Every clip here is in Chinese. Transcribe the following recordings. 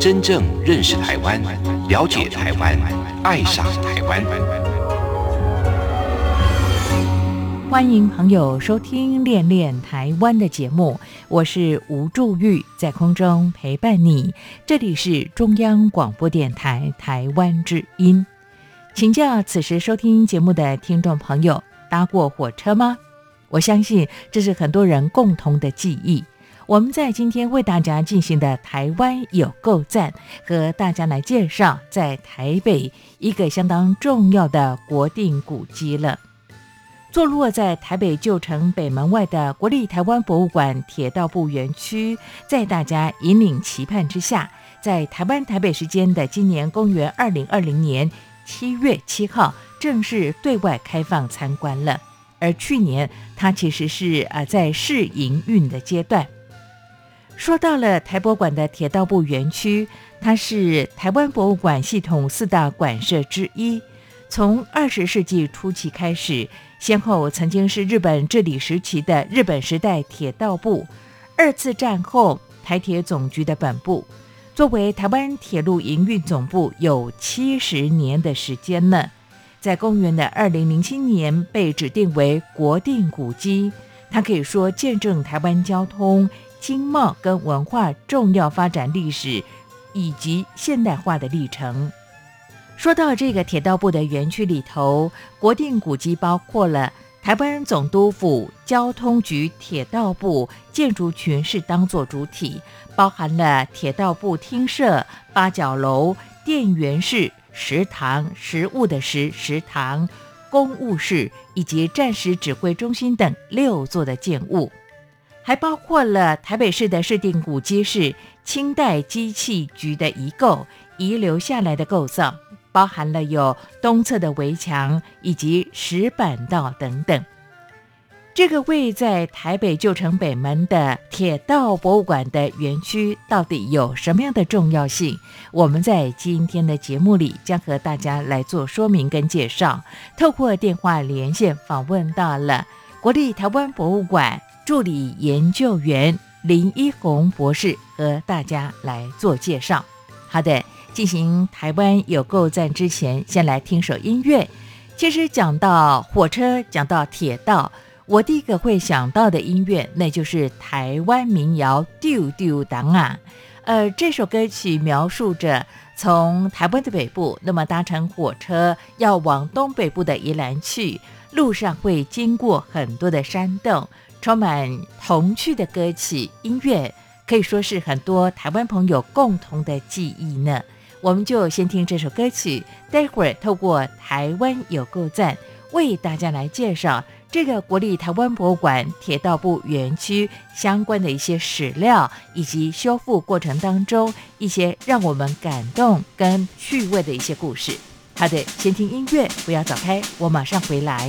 真正认识台湾，了解台湾，爱上台湾。欢迎朋友收听《恋恋台湾》的节目，我是吴祝玉，在空中陪伴你。这里是中央广播电台台湾之音。请教此时收听节目的听众朋友，搭过火车吗？我相信这是很多人共同的记忆。我们在今天为大家进行的台湾有够赞，和大家来介绍在台北一个相当重要的国定古迹了。坐落在台北旧城北门外的国立台湾博物馆铁道部园区，在大家引领期盼之下，在台湾台北时间的今年公元二零二零年七月七号正式对外开放参观了。而去年它其实是呃在试营运的阶段。说到了台博馆的铁道部园区，它是台湾博物馆系统四大馆舍之一。从二十世纪初期开始，先后曾经是日本治理时期的日本时代铁道部，二次战后台铁总局的本部，作为台湾铁路营运总部有七十年的时间了。在公元的二零零七年被指定为国定古迹，它可以说见证台湾交通、经贸跟文化重要发展历史以及现代化的历程。说到这个铁道部的园区里头，国定古迹包括了台湾总督府交通局铁道部建筑群是当作主体，包含了铁道部厅舍、八角楼、电源室、食堂、食物的食食堂、公务室以及战时指挥中心等六座的建物，还包括了台北市的市定古迹是清代机器局的遗构遗留下来的构造。包含了有东侧的围墙以及石板道等等。这个位在台北旧城北门的铁道博物馆的园区到底有什么样的重要性？我们在今天的节目里将和大家来做说明跟介绍。透过电话连线访问到了国立台湾博物馆助理研究员林一红博士，和大家来做介绍。好的。进行台湾有够赞之前，先来听首音乐。其实讲到火车，讲到铁道，我第一个会想到的音乐，那就是台湾民谣《丢丢当啊》。呃，这首歌曲描述着从台湾的北部，那么搭乘火车要往东北部的宜兰去，路上会经过很多的山洞，充满童趣的歌曲音乐，可以说是很多台湾朋友共同的记忆呢。我们就先听这首歌曲，待会儿透过台湾有够赞，为大家来介绍这个国立台湾博物馆铁道部园区相关的一些史料，以及修复过程当中一些让我们感动跟趣味的一些故事。好的，先听音乐，不要走开，我马上回来。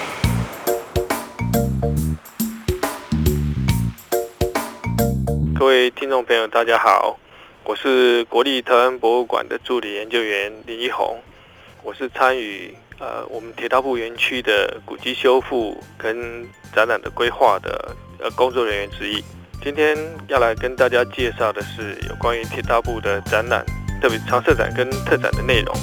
位听众朋友，大家好，我是国立台湾博物馆的助理研究员林一红，我是参与呃我们铁道部园区的古迹修复跟展览的规划的呃工作人员之一。今天要来跟大家介绍的是有关于铁道部的展览，特别常设展跟特展的内容。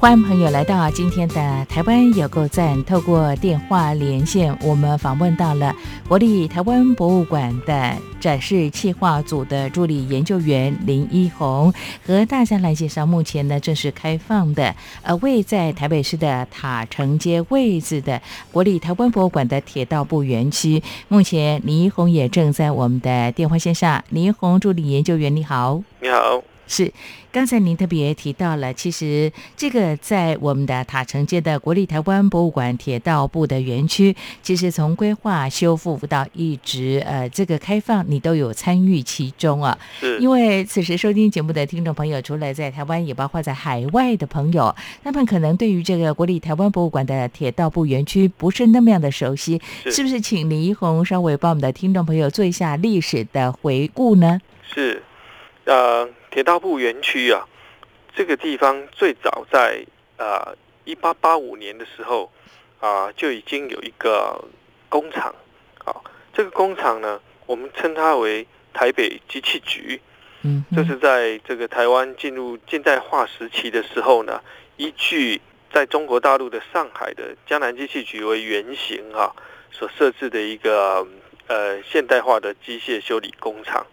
欢迎朋友来到今天的台湾有够赞。透过电话连线，我们访问到了国立台湾博物馆的展示企划组的助理研究员林一红，和大家来介绍目前呢正式开放的，呃，位在台北市的塔城街位置的国立台湾博物馆的铁道部园区。目前林一红也正在我们的电话线上。林一红助理研究员，你好。你好。是，刚才您特别提到了，其实这个在我们的塔城街的国立台湾博物馆铁道部的园区，其实从规划、修复到一直呃这个开放，你都有参与其中啊。是。因为此时收听节目的听众朋友，除了在台湾，也包括在海外的朋友，他们可能对于这个国立台湾博物馆的铁道部园区不是那么样的熟悉，是不是？请李一红稍微帮我们的听众朋友做一下历史的回顾呢？是，呃。铁道部园区啊，这个地方最早在啊一八八五年的时候啊就已经有一个工厂，好，这个工厂呢，我们称它为台北机器局，嗯，这是在这个台湾进入近代化时期的时候呢，依据在中国大陆的上海的江南机器局为原型啊，所设置的一个呃现代化的机械修理工厂，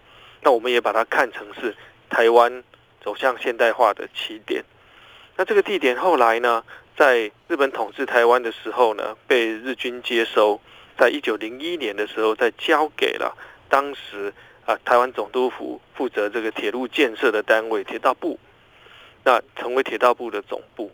那我们也把它看成是。台湾走向现代化的起点，那这个地点后来呢，在日本统治台湾的时候呢，被日军接收，在一九零一年的时候，再交给了当时啊台湾总督府负责这个铁路建设的单位铁道部，那成为铁道部的总部。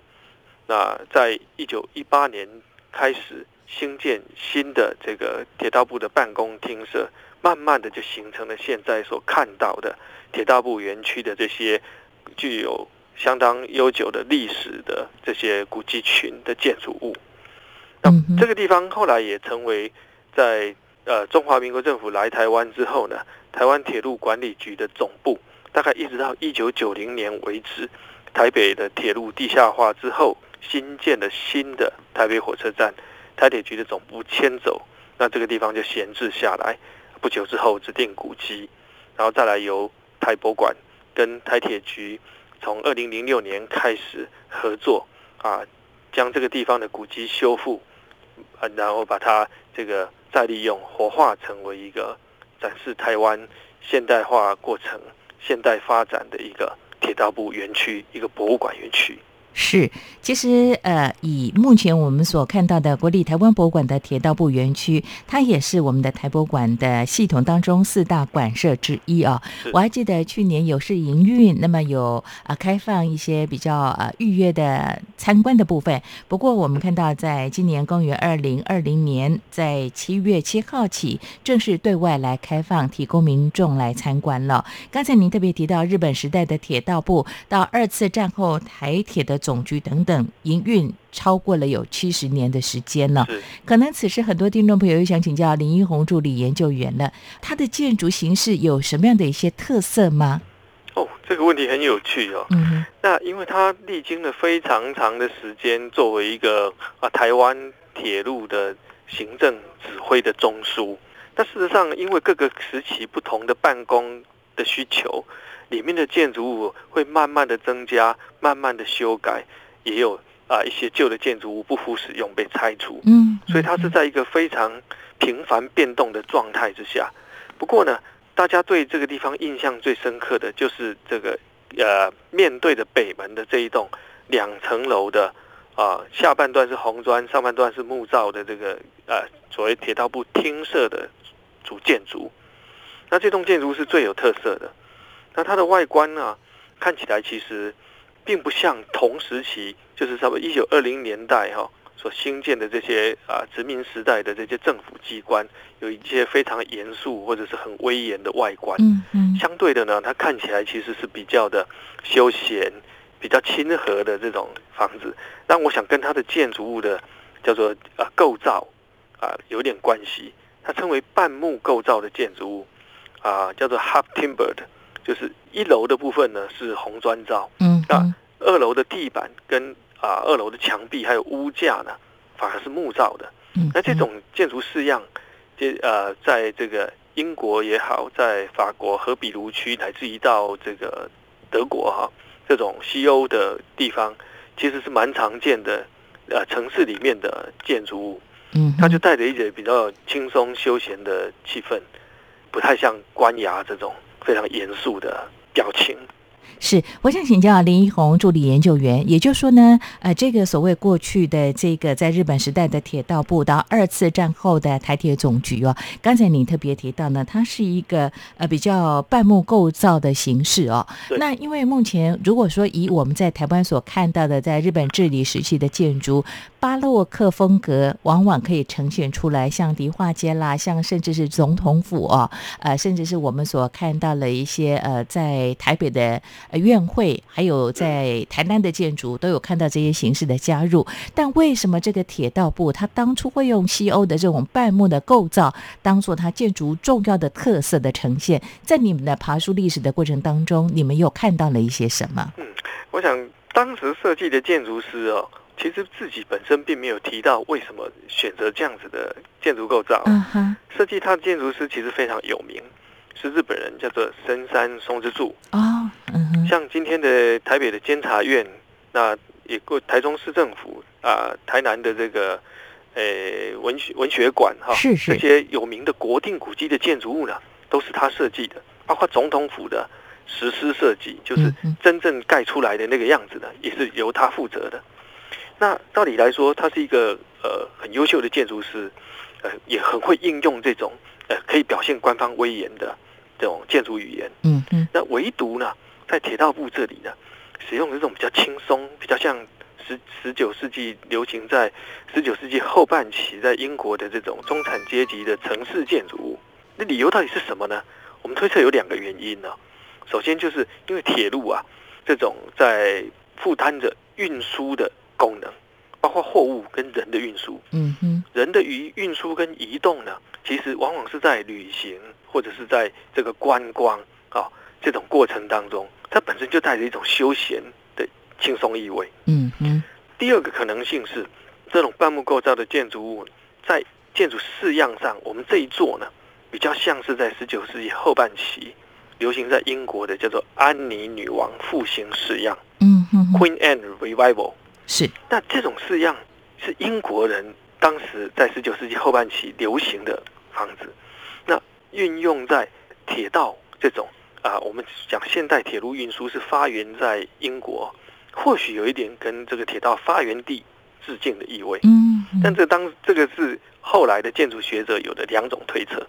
那在一九一八年开始兴建新的这个铁道部的办公厅舍。慢慢的就形成了现在所看到的铁道部园区的这些具有相当悠久的历史的这些古迹群的建筑物。那这个地方后来也成为在呃中华民国政府来台湾之后呢，台湾铁路管理局的总部。大概一直到一九九零年为止，台北的铁路地下化之后，新建的新的台北火车站，台铁局的总部迁走，那这个地方就闲置下来。不久之后指定古迹，然后再来由台博馆跟台铁局从二零零六年开始合作啊，将这个地方的古迹修复，啊，然后把它这个再利用活化成为一个展示台湾现代化过程、现代发展的一个铁道部园区，一个博物馆园区。是，其实呃，以目前我们所看到的国立台湾博物馆的铁道部园区，它也是我们的台博馆的系统当中四大馆舍之一啊。我还记得去年有试营运，那么有啊开放一些比较呃预约的参观的部分。不过我们看到，在今年公元二零二零年，在七月七号起正式对外来开放，提供民众来参观了。刚才您特别提到日本时代的铁道部，到二次战后台铁的。总局等等营运超过了有七十年的时间了，可能此时很多听众朋友又想请教林一红助理研究员了，它的建筑形式有什么样的一些特色吗？哦，这个问题很有趣哦。嗯那因为它历经了非常长的时间，作为一个啊台湾铁路的行政指挥的中枢，但事实上因为各个时期不同的办公的需求。里面的建筑物会慢慢的增加，慢慢的修改，也有啊一些旧的建筑物不敷使用被拆除。嗯，所以它是在一个非常频繁变动的状态之下。不过呢，大家对这个地方印象最深刻的就是这个呃，面对着北门的这一栋两层楼的啊，下半段是红砖，上半段是木造的这个呃所谓铁道部厅舍的主建筑。那这栋建筑是最有特色的。那它的外观呢，看起来其实并不像同时期，就是差不多一九二零年代哈。所兴建的这些啊殖民时代的这些政府机关，有一些非常严肃或者是很威严的外观。嗯嗯。相对的呢，它看起来其实是比较的休闲、比较亲和的这种房子。但我想跟它的建筑物的叫做啊构造啊有点关系。它称为半木构造的建筑物啊，叫做 half timbered，就是一楼的部分呢是红砖造。嗯。那二楼的地板跟啊，二楼的墙壁还有屋架呢，反而是木造的。嗯，那这种建筑式样，这呃，在这个英国也好，在法国和比卢区，乃至于到这个德国哈，这种西欧的地方，其实是蛮常见的。呃，城市里面的建筑物，嗯，它就带着一点比较轻松休闲的气氛，不太像官衙这种非常严肃的表情。是，我想请教林一红助理研究员，也就是说呢，呃，这个所谓过去的这个在日本时代的铁道部到二次战后的台铁总局哦，刚才你特别提到呢，它是一个呃比较半木构造的形式哦。那因为目前如果说以我们在台湾所看到的在日本治理时期的建筑。巴洛克风格往往可以呈现出来，像迪化街啦，像甚至是总统府哦，呃，甚至是我们所看到的一些呃，在台北的院会，还有在台南的建筑，都有看到这些形式的加入。但为什么这个铁道部它当初会用西欧的这种半木的构造，当做它建筑重要的特色的呈现？在你们的爬书历史的过程当中，你们又看到了一些什么？嗯，我想当时设计的建筑师哦。其实自己本身并没有提到为什么选择这样子的建筑构造。嗯哼，设计它的建筑师其实非常有名，是日本人，叫做深山松之助。哦，像今天的台北的监察院，那也过台中市政府啊，台南的这个诶文学文学馆哈，是是，这些有名的国定古迹的建筑物呢，都是他设计的，包括总统府的实施设计，就是真正盖出来的那个样子呢，也是由他负责的。那道理来说，他是一个呃很优秀的建筑师，呃也很会应用这种呃可以表现官方威严的这种建筑语言。嗯嗯。那唯独呢，在铁道部这里呢，使用的这种比较轻松、比较像十十九世纪流行在十九世纪后半期在英国的这种中产阶级的城市建筑物。那理由到底是什么呢？我们推测有两个原因呢。首先就是因为铁路啊，这种在负担着运输的。功能包括货物跟人的运输，嗯哼，人的移运输跟移动呢，其实往往是在旅行或者是在这个观光啊这种过程当中，它本身就带着一种休闲的轻松意味，嗯嗯。第二个可能性是，这种半木构造的建筑物在建筑式样上，我们这一座呢，比较像是在十九世纪后半期流行在英国的叫做安妮女王复兴式样，嗯哼，Queen Anne Revival。是，那这种式样是英国人当时在十九世纪后半期流行的房子，那运用在铁道这种啊，我们讲现代铁路运输是发源在英国，或许有一点跟这个铁道发源地致敬的意味。嗯，但这当这个是后来的建筑学者有的两种推测，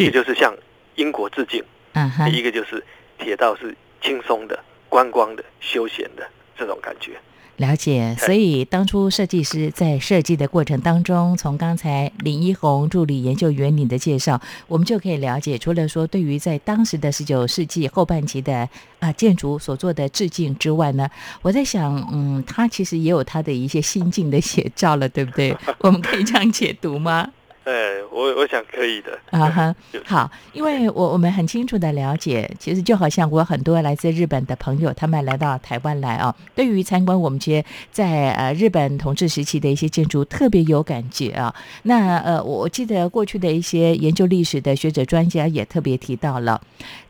一个就是向英国致敬，嗯哼，一个就是铁道是轻松的、观光的、休闲的这种感觉。了解，所以当初设计师在设计的过程当中，从刚才林一红助理研究员你的介绍，我们就可以了解，除了说对于在当时的十九世纪后半期的啊建筑所做的致敬之外呢，我在想，嗯，他其实也有他的一些心境的写照了，对不对？我们可以这样解读吗？哎，我我想可以的啊哈，好，因为我我们很清楚的了解，其实就好像我很多来自日本的朋友，他们来到台湾来啊，对于参观我们这些在呃日本统治时期的一些建筑特别有感觉啊。那呃，我记得过去的一些研究历史的学者专家也特别提到了，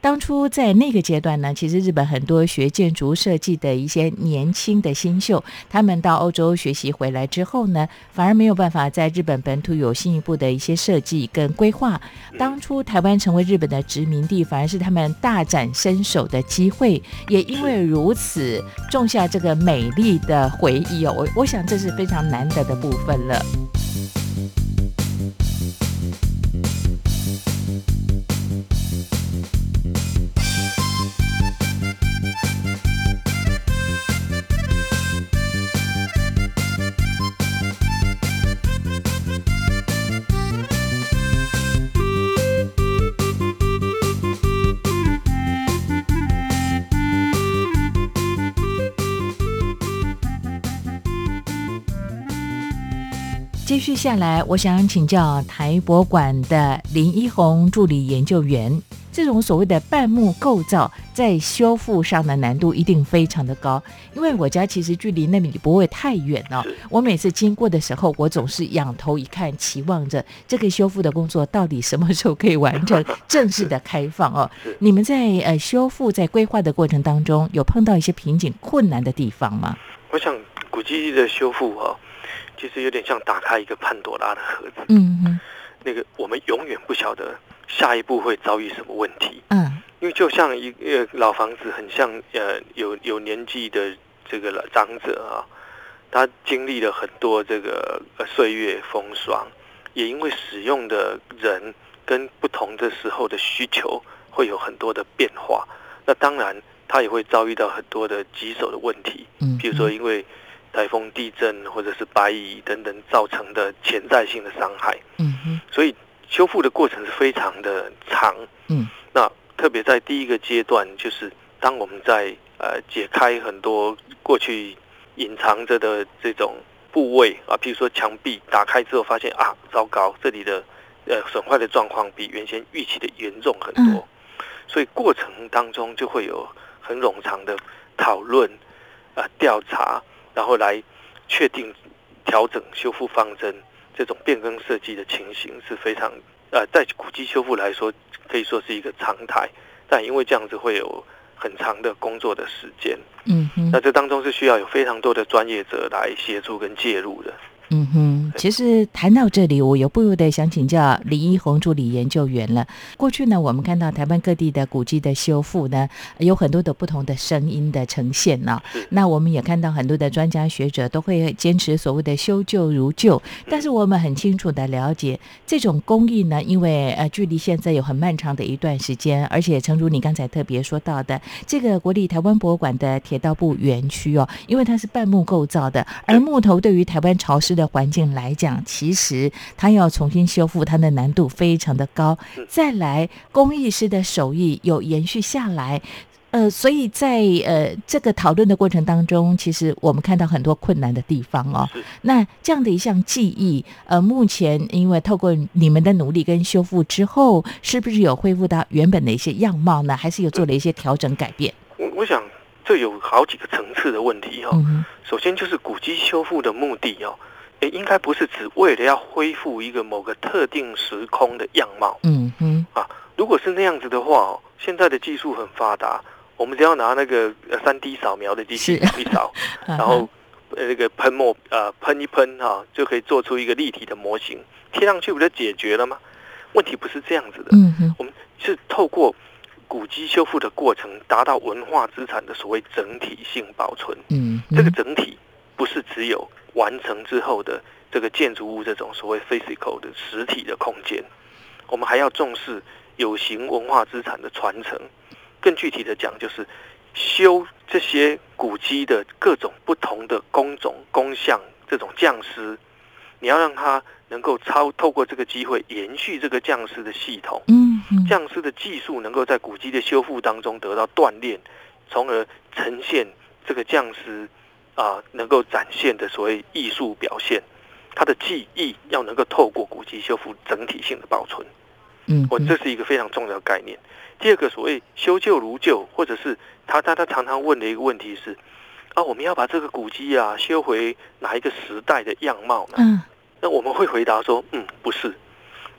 当初在那个阶段呢，其实日本很多学建筑设计的一些年轻的新秀，他们到欧洲学习回来之后呢，反而没有办法在日本本土有进一步的。的一些设计跟规划。当初台湾成为日本的殖民地，反而是他们大展身手的机会。也因为如此，种下这个美丽的回忆哦。我我想这是非常难得的部分了。下来，我想请教台博馆的林一红助理研究员，这种所谓的半木构造在修复上的难度一定非常的高，因为我家其实距离那里不会太远哦。我每次经过的时候，我总是仰头一看，期望着这个修复的工作到底什么时候可以完成，正式的开放哦。你们在呃修复在规划的过程当中，有碰到一些瓶颈困难的地方吗？我想古迹的修复哈。其实有点像打开一个潘多拉的盒子，嗯嗯，那个我们永远不晓得下一步会遭遇什么问题，嗯，因为就像一个老房子，很像呃有有年纪的这个长者啊，他经历了很多这个岁月风霜，也因为使用的人跟不同的时候的需求会有很多的变化，那当然他也会遭遇到很多的棘手的问题，嗯，比如说因为。台风、地震或者是白蚁等等造成的潜在性的伤害，嗯哼。所以修复的过程是非常的长，嗯，那特别在第一个阶段，就是当我们在呃解开很多过去隐藏着的这种部位啊，譬如说墙壁打开之后，发现啊，糟糕，这里的呃损坏的状况比原先预期的严重很多，所以过程当中就会有很冗长的讨论啊调查。然后来确定调整修复方针，这种变更设计的情形是非常呃，在古迹修复来说可以说是一个常态，但因为这样子会有很长的工作的时间，嗯哼，那这当中是需要有非常多的专业者来协助跟介入的。嗯哼，其实谈到这里，我又不由得想请教李一红助理研究员了。过去呢，我们看到台湾各地的古迹的修复呢，有很多的不同的声音的呈现呢。那我们也看到很多的专家学者都会坚持所谓的修旧如旧，但是我们很清楚的了解，这种工艺呢，因为呃距离现在有很漫长的一段时间，而且诚如你刚才特别说到的，这个国立台湾博物馆的铁道部园区哦，因为它是半木构造的，而木头对于台湾潮湿的环境来讲，其实它要重新修复，它的难度非常的高。再来，工艺师的手艺有延续下来，呃，所以在呃这个讨论的过程当中，其实我们看到很多困难的地方哦。那这样的一项技艺，呃，目前因为透过你们的努力跟修复之后，是不是有恢复到原本的一些样貌呢？还是有做了一些调整改变？我我想这有好几个层次的问题哦。首先就是古迹修复的目的哦。诶，应该不是只为了要恢复一个某个特定时空的样貌。嗯哼。啊，如果是那样子的话，现在的技术很发达，我们只要拿那个三 D 扫描的机器扫一扫，然后呃那个喷墨呃喷一喷哈，就可以做出一个立体的模型，贴上去不就解决了吗？问题不是这样子的。嗯哼。我们是透过古迹修复的过程，达到文化资产的所谓整体性保存。嗯。这个整体不是只有。完成之后的这个建筑物，这种所谓 physical 的实体的空间，我们还要重视有形文化资产的传承。更具体的讲，就是修这些古迹的各种不同的工种、工匠，这种匠师，你要让他能够超透过这个机会延续这个匠师的系统，嗯，匠师的技术能够在古迹的修复当中得到锻炼，从而呈现这个匠师。啊，能够展现的所谓艺术表现，它的技艺要能够透过古迹修复整体性的保存，嗯，我这是一个非常重要的概念。第二个所谓修旧如旧，或者是他他他常常问的一个问题是，啊，我们要把这个古迹啊修回哪一个时代的样貌呢？嗯，那我们会回答说，嗯，不是，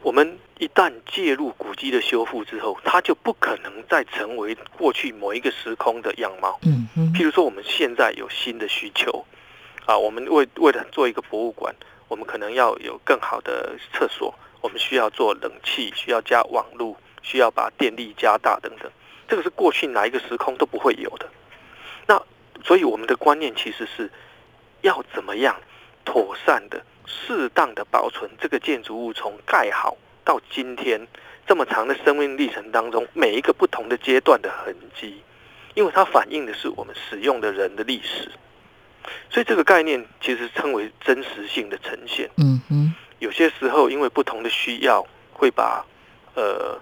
我们。一旦介入古迹的修复之后，它就不可能再成为过去某一个时空的样貌。嗯嗯。譬如说，我们现在有新的需求，啊，我们为为了做一个博物馆，我们可能要有更好的厕所，我们需要做冷气，需要加网络，需要把电力加大等等，这个是过去哪一个时空都不会有的。那所以我们的观念其实是要怎么样妥善的、适当的保存这个建筑物从盖好到今天这么长的生命历程当中每一个不同的阶段的痕迹，因为它反映的是我们使用的人的历史。所以这个概念其实称为真实性的呈现。嗯哼，有些时候因为不同的需要，会把呃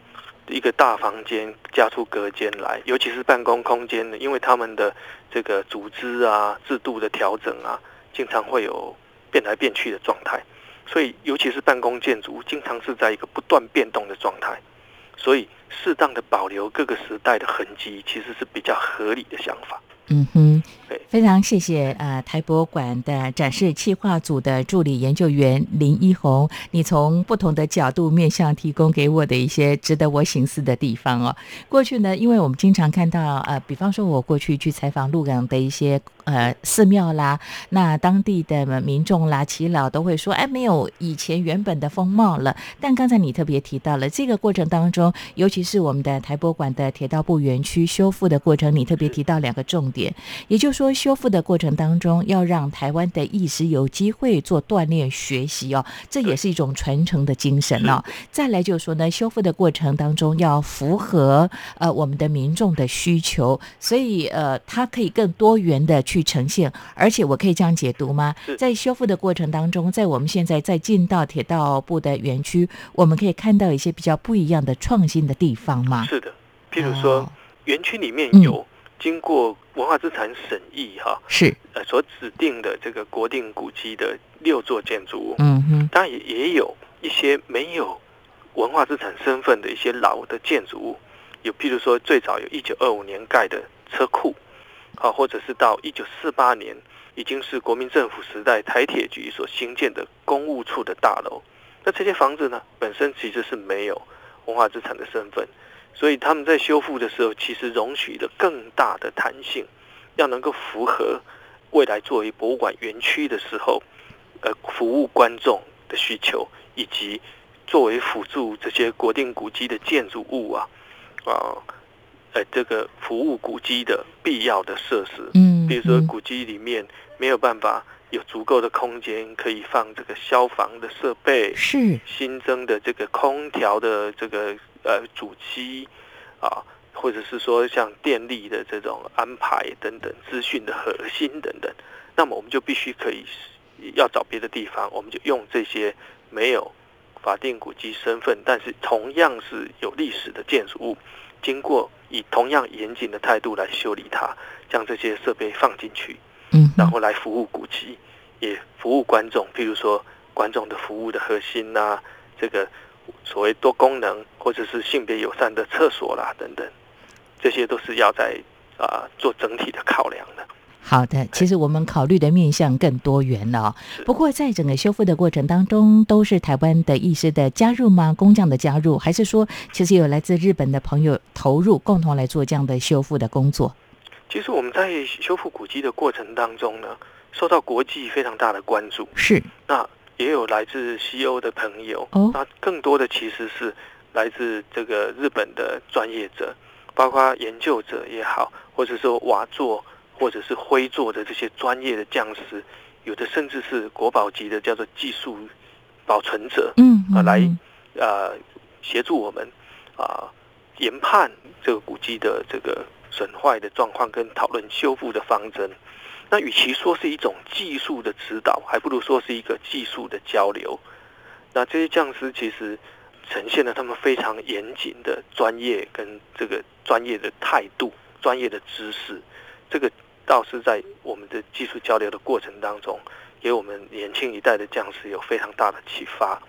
一个大房间加出隔间来，尤其是办公空间呢，因为他们的这个组织啊、制度的调整啊，经常会有变来变去的状态。所以，尤其是办公建筑，经常是在一个不断变动的状态。所以，适当的保留各个时代的痕迹，其实是比较合理的想法。嗯哼非常谢谢呃台博馆的展示企划组的助理研究员林一红，你从不同的角度面向提供给我的一些值得我醒思的地方哦。过去呢，因为我们经常看到呃，比方说我过去去采访鹿港的一些呃寺庙啦，那当地的民众啦、耆老都会说，哎，没有以前原本的风貌了。但刚才你特别提到了这个过程当中，尤其是我们的台博馆的铁道部园区修复的过程，你特别提到两个重点，也就是说，修复的过程当中要让台湾的意识有机会做锻炼学习哦，这也是一种传承的精神哦。再来就是说呢，修复的过程当中要符合呃我们的民众的需求，所以呃它可以更多元的去呈现，而且我可以这样解读吗？在修复的过程当中，在我们现在在进到铁道部的园区，我们可以看到一些比较不一样的创新的地方吗？是的，譬如说哦，园区里面嗯有经过文化资产审议哈，是，呃所指定的这个国定古迹的六座建筑物，嗯哼，当然也也有一些没有文化资产身份的一些老的建筑物，有譬如说最早有一九二五年盖的车库，啊，或者是到一九四八年已经是国民政府时代台铁局所兴建的公务处的大楼。那这些房子呢，本身其实是没有文化资产的身份，所以他们在修复的时候，其实容许了更大的弹性，要能够符合未来作为博物馆园区的时候，呃，服务观众的需求，以及作为辅助这些国定古迹的建筑物啊，啊，呃，这个服务古迹的必要的设施。嗯，比如说嗯古迹里面没有办法有足够的空间可以放这个消防的设备，是，新增的这个空调的这个呃主机啊，或者是说像电力的这种安排等等，资讯的核心等等，那么我们就必须可以要找别的地方，我们就用这些没有法定古迹身份，但是同样是有历史的建筑物，经过以同样严谨的态度来修理它，将这些设备放进去，嗯，然后来服务古迹，也服务观众。譬如说，观众的服务的核心呐、这个所谓多功能或者是性别友善的厕所啦等等，这些都是要在啊、做整体的考量的。好的，其实我们考虑的面向更多元了、不过，在整个修复的过程当中，都是台湾的医师的加入吗？工匠的加入，还是说其实有来自日本的朋友投入，共同来做这样的修复的工作？其实我们在修复古迹的过程当中呢，受到国际非常大的关注。是，那也有来自西欧的朋友，哦那更多的其实是来自这个日本的专业者，包括研究者也好，或者说瓦作或者是灰作的这些专业的匠师，有的甚至是国宝级的叫做技术保存者，嗯，啊，来嗯呃协助我们啊研判这个古迹的这个损坏的状况，跟讨论修复的方针。那与其说是一种技术的指导，还不如说是一个技术的交流。那这些匠师其实呈现了他们非常严谨的专业跟这个专业的态度、专业的知识。这个倒是在我们的技术交流的过程当中，给我们年轻一代的匠师有非常大的启发。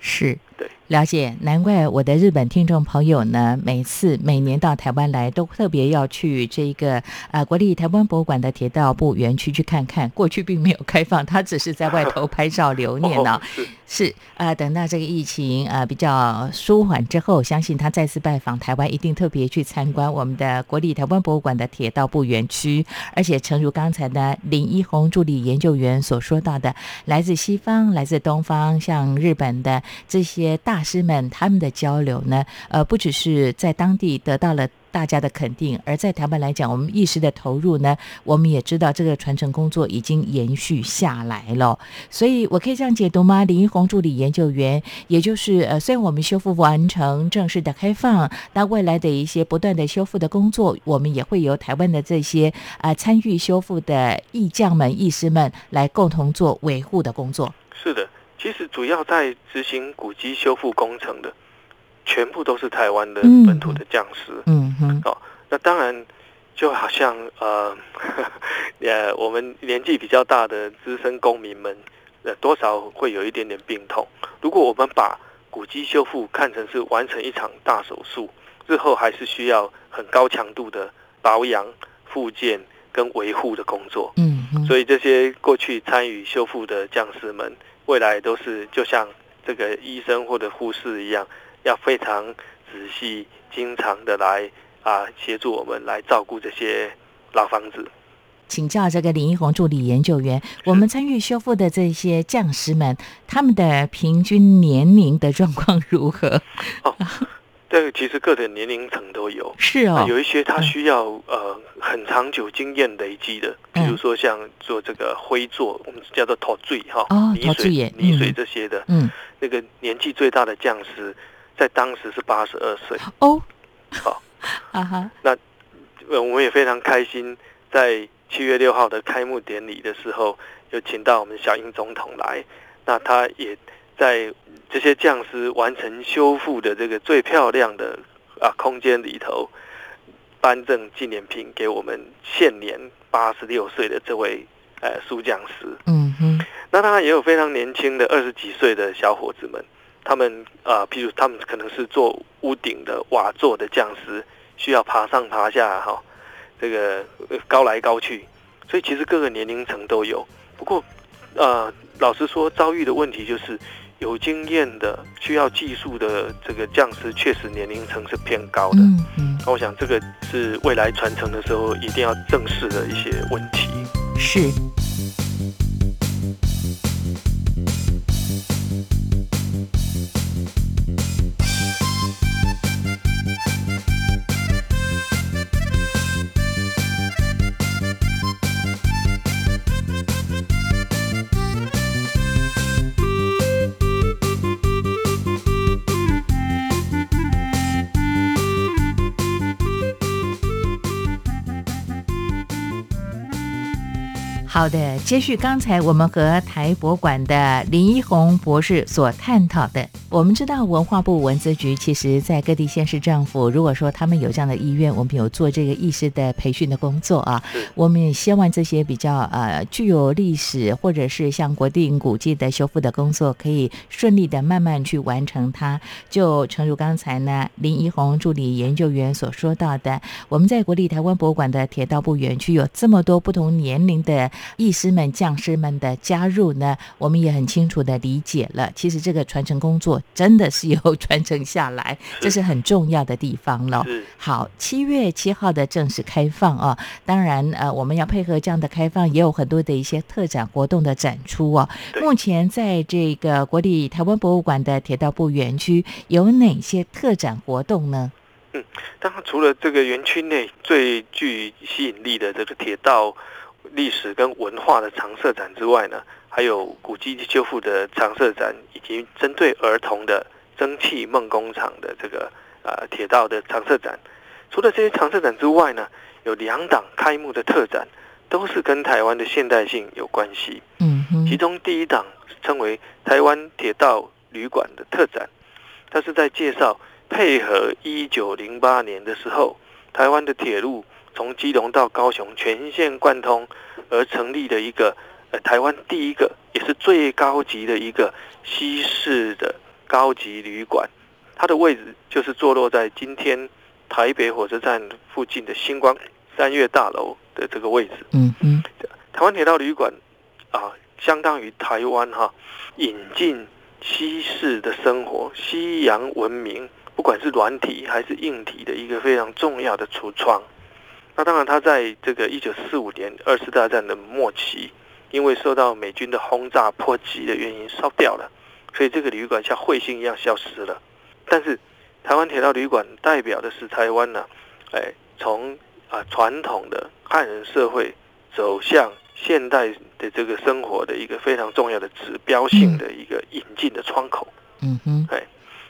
是对，了解，难怪我的日本听众朋友呢，每次每年到台湾来，都特别要去这个呃国立台湾博物馆的铁道部园区去看看。过去并没有开放，他只是在外头拍照留念呢、哦、是是呃，等到这个疫情呃比较舒缓之后，相信他再次拜访台湾，一定特别去参观我们的国立台湾博物馆的铁道部园区。而且，诚如刚才呢林一红助理研究员所说到的，来自西方、来自东方，像日本的这些大师们他们的交流呢，呃，不只是在当地得到了。大家的肯定，而在台湾来讲，我们意识的投入呢，我们也知道这个传承工作已经延续下来了。所以我可以这样解读吗？林一红助理研究员，也就是呃，虽然我们修复完成正式的开放，那未来的一些不断的修复的工作，我们也会由台湾的这些啊参与修复的艺匠们、艺师们来共同做维护的工作。是的，其实主要在执行古迹修复工程的。全部都是台湾的本土的匠师，嗯哼，哦，那当然就好像呃，呃，我们年纪比较大的资深公民们，呃，多少会有一点点病痛。如果我们把古迹修复看成是完成一场大手术，日后还是需要很高强度的保养、复健跟维护的工作，嗯，所以这些过去参与修复的匠师们，未来都是就像这个医生或者护士一样。要非常仔细、经常的来啊，协助我们来照顾这些老房子。请教这个林一红助理研究员，我们参与修复的这些匠师们，他们的平均年龄的状况如何？哦，这个其实各的年龄层都有，是哦，有一些他需要呃很长久经验累积的，比如说像做这个灰作，我们叫做陶醉哈，泥水泥水这些的，嗯，那个年纪最大的匠师。在当时是八十二岁哦，好 啊哈，那我们也非常开心，在七月六号的开幕典礼的时候，有请到我们小英总统来，那他也在这些匠师完成修复的这个最漂亮的啊空间里头，颁赠纪念品给我们现年八十六岁的这位呃苏匠师，嗯哼，那当然也有非常年轻的二十几岁的小伙子们。他们啊，譬如他们可能是做屋顶的瓦座的匠师，需要爬上爬下哈，这个高来高去，所以其实各个年龄层都有。不过，呃，老实说，遭遇的问题就是有经验的、需要技术的这个匠师，确实年龄层是偏高的。嗯嗯，我想这个是未来传承的时候一定要正视的一些问题。是。好的，接续刚才我们和台博馆的林一红博士所探讨的。我们知道文化部文资局其实在各地县市政府，如果说他们有这样的意愿，我们有做这个意识的培训的工作啊。我们也希望这些比较呃具有历史或者是像国定古迹的修复的工作，可以顺利的慢慢去完成它。就诚如刚才呢林一红助理研究员所说到的，我们在国立台湾博物馆的铁道部园区有这么多不同年龄的。艺师们、匠师们的加入呢，我们也很清楚的理解了。其实这个传承工作真的是有传承下来，这是很重要的地方了。好，七月七号的正式开放啊，当然呃，我们要配合这样的开放，也有很多的一些特展活动的展出啊。目前在这个国立台湾博物馆的铁道部园区有哪些特展活动呢？嗯，当然除了这个园区内最具吸引力的这个铁道。历史跟文化的常设展之外呢，还有古迹修复的常设展，以及针对儿童的蒸汽梦工厂的这个呃铁道的常设展。除了这些常设展之外呢，有两档开幕的特展，都是跟台湾的现代性有关系。嗯，其中第一档称为台湾铁道旅馆的特展，它是在介绍配合一九零八年的时候台湾的铁路。从基隆到高雄全线贯通而成立的一个呃台湾第一个也是最高级的一个西式的高级旅馆，它的位置就是坐落在今天台北火车站附近的星光三月大楼的这个位置。嗯嗯，台湾铁道旅馆啊，相当于台湾哈引进西式的生活、西洋文明，不管是软体还是硬体的一个非常重要的橱窗。那当然，他在这个一九四五年二次大战的末期，因为受到美军的轰炸波及的原因烧掉了，所以这个旅馆像彗星一样消失了。但是台湾铁道旅馆代表的是台湾呢，哎，从啊传统的汉人社会走向现代的这个生活的一个非常重要的指标性的一个引进的窗口。嗯哼，哎，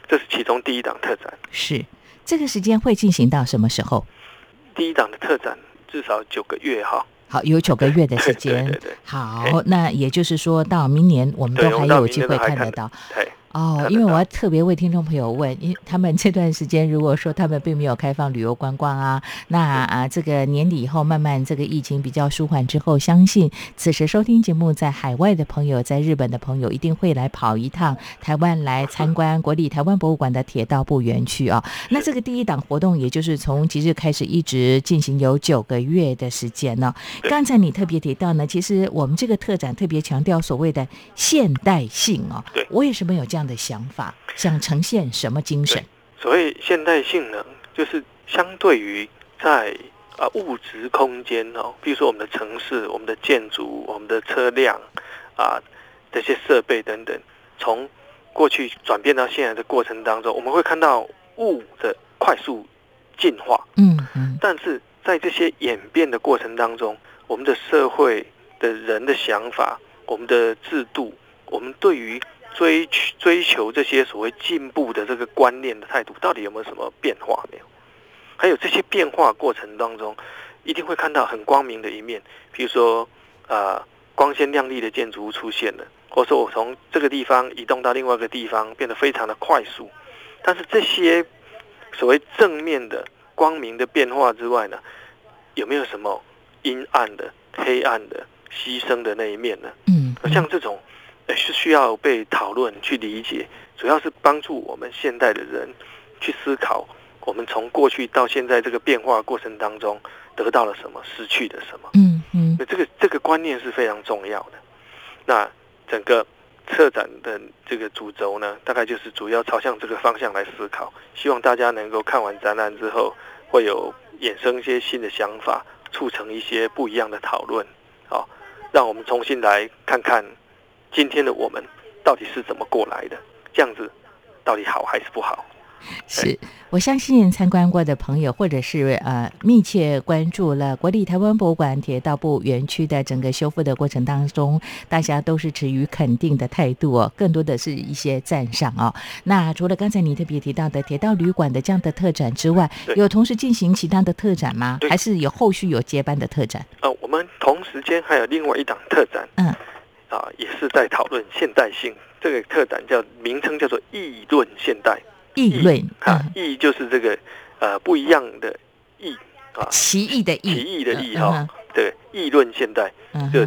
这是其中第一档特展。是这个时间会进行到什么时候？第一档的特展至少九个月哈。好，有九个月的时间。对对对。好，那也就是说到明年，我们都还有机会看得到。对。哦，因为我要特别为听众朋友问，因为他们这段时间如果说他们并没有开放旅游观光啊，那啊这个年底以后慢慢这个疫情比较舒缓之后，相信此时收听节目在海外的朋友，在日本的朋友一定会来跑一趟 台湾来参观国立台湾博物馆的铁道部园区啊。那这个第一档活动也就是从即日开始一直进行有九个月的时间呢。刚才你特别提到呢，其实我们这个特展特别强调所谓的现代性哦。对，我也是没有这样。这样的想法，想呈现什么精神？所谓现代性能，就是相对于在啊物质空间哦，比如说我们的城市、我们的建筑、我们的车辆啊这些设备等等，从过去转变到现在的过程当中，我们会看到物的快速进化。嗯嗯。但是在这些演变的过程当中，我们的社会的人的想法、我们的制度、我们对于追追求这些所谓进步的这个观念的态度，到底有没有什么变化没有？还有这些变化过程当中，一定会看到很光明的一面，比如说，呃，光鲜亮丽的建筑物出现了，或者说我从这个地方移动到另外一个地方，变得非常的快速。但是这些所谓正面的光明的变化之外呢，有没有什么阴暗的、黑暗的、牺牲的那一面呢？嗯，像这种。是需要被讨论、去理解，主要是帮助我们现代的人去思考，我们从过去到现在这个变化过程当中得到了什么，失去了什么。嗯嗯，那这个这个观念是非常重要的。那整个策展的这个主轴呢，大概就是主要朝向这个方向来思考，希望大家能够看完展览之后，会有衍生一些新的想法，促成一些不一样的讨论。好，让我们重新来看看。今天的我们到底是怎么过来的？这样子到底好还是不好？是我相信参观过的朋友，或者是呃密切关注了国立台湾博物馆铁道部园区的整个修复的过程当中，大家都是持于肯定的态度哦，更多的是一些赞赏哦。那除了刚才你特别提到的铁道旅馆的这样的特展之外，有同时进行其他的特展吗？还是有后续有接班的特展？呃，我们同时间还有另外一档特展，嗯。啊，也是在讨论现代性。这个特展叫名称叫做“议论现代”。议论啊，议就是这个呃不一样的议啊，奇异的异，奇异的异哈。对，议论现代，就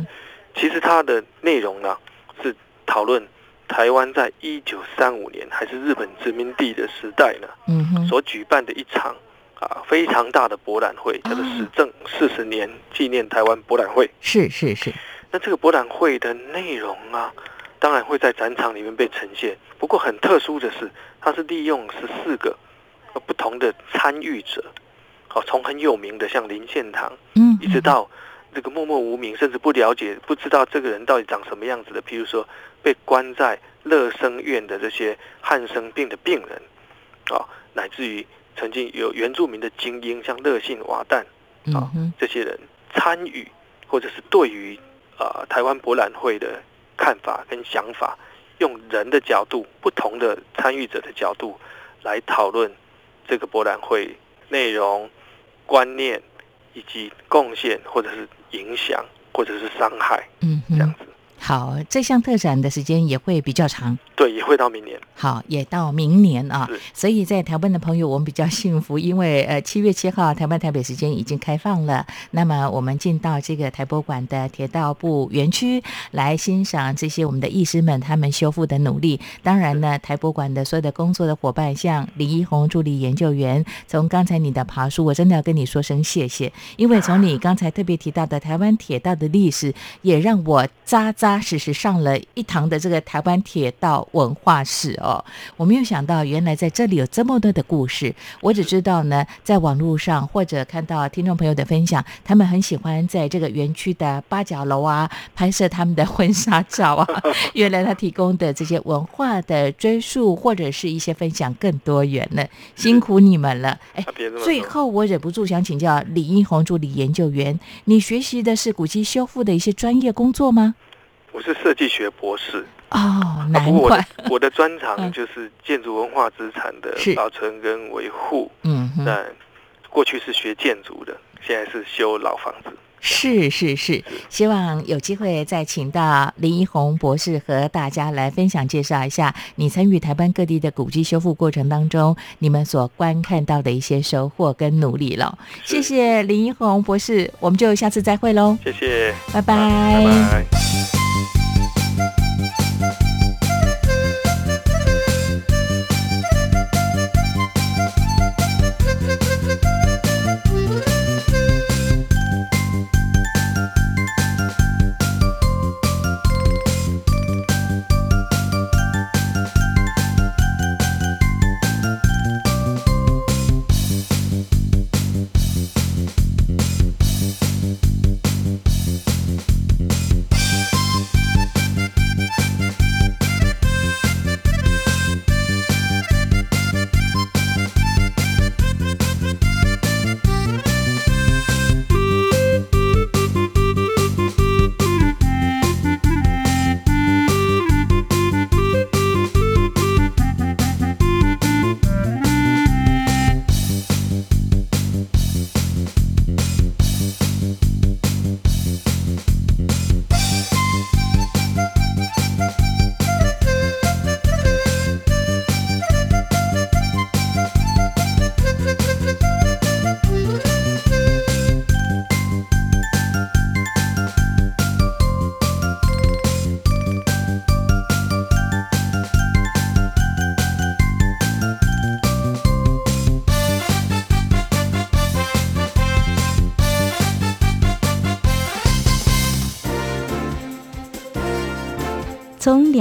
其实它的内容呢是讨论台湾在一九三五年还是日本殖民地的时代呢，嗯，所举办的一场啊非常大的博览会，叫做“史政四十年纪念台湾博览会”。是是是。那这个博览会的内容啊，当然会在展场里面被呈现。不过很特殊的是，它是利用十四个不同的参与者，好，从很有名的像林献堂，嗯，一直到这个默默无名，甚至不了解、不知道这个人到底长什么样子的，譬如说被关在乐生院的这些汉生病的病人，啊，乃至于曾经有原住民的精英，像乐信瓦旦，啊，这些人参与，或者是对于。呃，台湾博览会的看法跟想法，用人的角度、不同的参与者的角度来讨论这个博览会内容、观念以及贡献，或者是影响，或者是伤害，嗯，这样子。好，这项特展的时间也会比较长，对，也会到明年。好，也到明年啊。所以在台湾的朋友，我们比较幸福，因为呃，七月七号台湾台北时间已经开放了。那么我们进到这个台博馆的铁道部园区来欣赏这些我们的艺师们他们修复的努力。当然呢，台博馆的所有的工作的伙伴，像李一红助理研究员，从刚才你的爬书，我真的要跟你说声谢谢，因为从你刚才特别提到的台湾铁道的历史，也让我扎扎。实实上了一堂的这个台湾铁道文化史哦。我没有想到，原来在这里有这么多的故事。我只知道呢，在网络上或者看到听众朋友的分享，他们很喜欢在这个园区的八角楼啊拍摄他们的婚纱照啊。原来他提供的这些文化的追溯或者是一些分享更多元了，辛苦你们了。哎，最后我忍不住想请教李英红助理研究员，你学习的是古迹修复的一些专业工作吗？我是设计学博士。哦，难怪。我的专长就是建筑文化资产的保存跟维护。嗯，那过去是学建筑的，现在是修老房子。是是是，希望有机会再请到林一红博士和大家来分享介绍一下你参与台湾各地的古迹修复过程当中，你们所观看到的一些收获跟努力了。谢谢林一红博士，我们就下次再会喽。谢谢，拜拜。从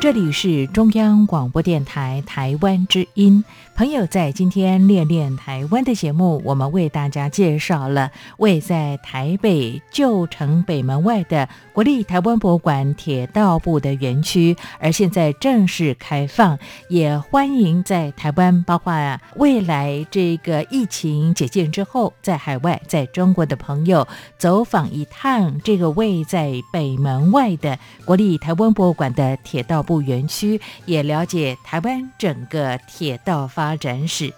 这里是中央广播电台台湾之音。朋友，在今天练练台湾的节目，我们为大家介绍了位在台北旧城北门外的国立台湾博物馆铁道部的园区，而现在正式开放，也欢迎在台湾，包括未来这个疫情解禁之后，在海外在中国的朋友走访一趟这个位在北门外的国立台湾博物馆的铁道部园区，也了解台湾整个铁道发。发展史，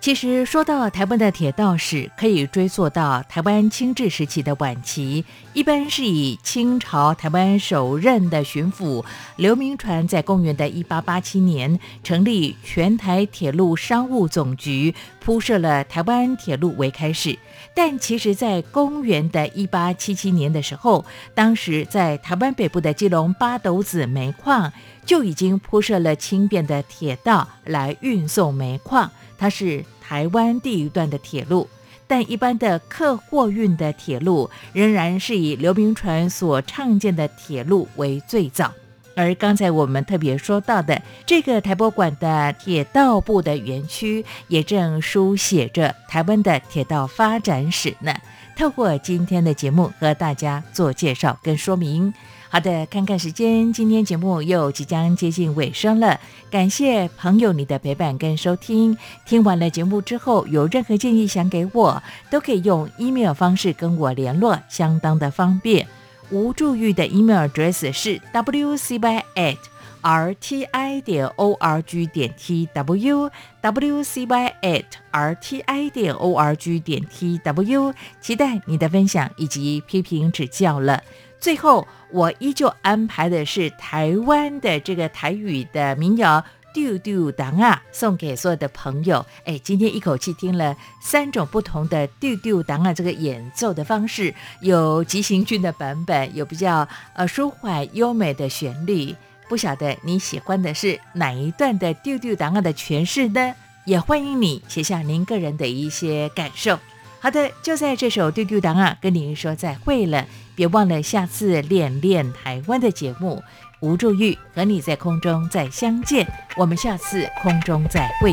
其实说到台湾的铁道史，可以追溯到台湾清治时期的晚期，一般是以清朝台湾首任的巡抚刘铭传在公元的一八八七年成立全台铁路商务总局，铺设了台湾铁路为开始。但其实，在公元的一八七七年的时候，当时在台湾北部的基隆八斗子煤矿。就已经铺设了轻便的铁道来运送煤矿，它是台湾第一段的铁路。但一般的客货运的铁路仍然是以刘铭传所创建的铁路为最早。而刚才我们特别说到的这个台博馆的铁道部的园区，也正书写着台湾的铁道发展史呢。透过今天的节目和大家做介绍跟说明。好的，看看时间，今天节目又即将接近尾声了。感谢朋友你的陪伴跟收听。听完了节目之后，有任何建议想给我，都可以用 email 方式跟我联络，相当的方便。吴助玉的 email address 是 wcy at rti 点 org 点 tw wcy at rti 点 org 点 tw，期待你的分享以及批评指教了。最后，我依旧安排的是台湾的这个台语的民谣《丢丢当啊》，送给所有的朋友。哎，今天一口气听了三种不同的《丢丢当啊》这个演奏的方式，有急行军的版本，有比较呃舒缓优美的旋律。不晓得你喜欢的是哪一段的《丢丢当啊》的诠释呢？也欢迎你写下您个人的一些感受。好的，就在这首《丢丢当啊》跟您说再会了。别忘了下次练练台湾的节目，吴祝玉和你在空中再相见，我们下次空中再会。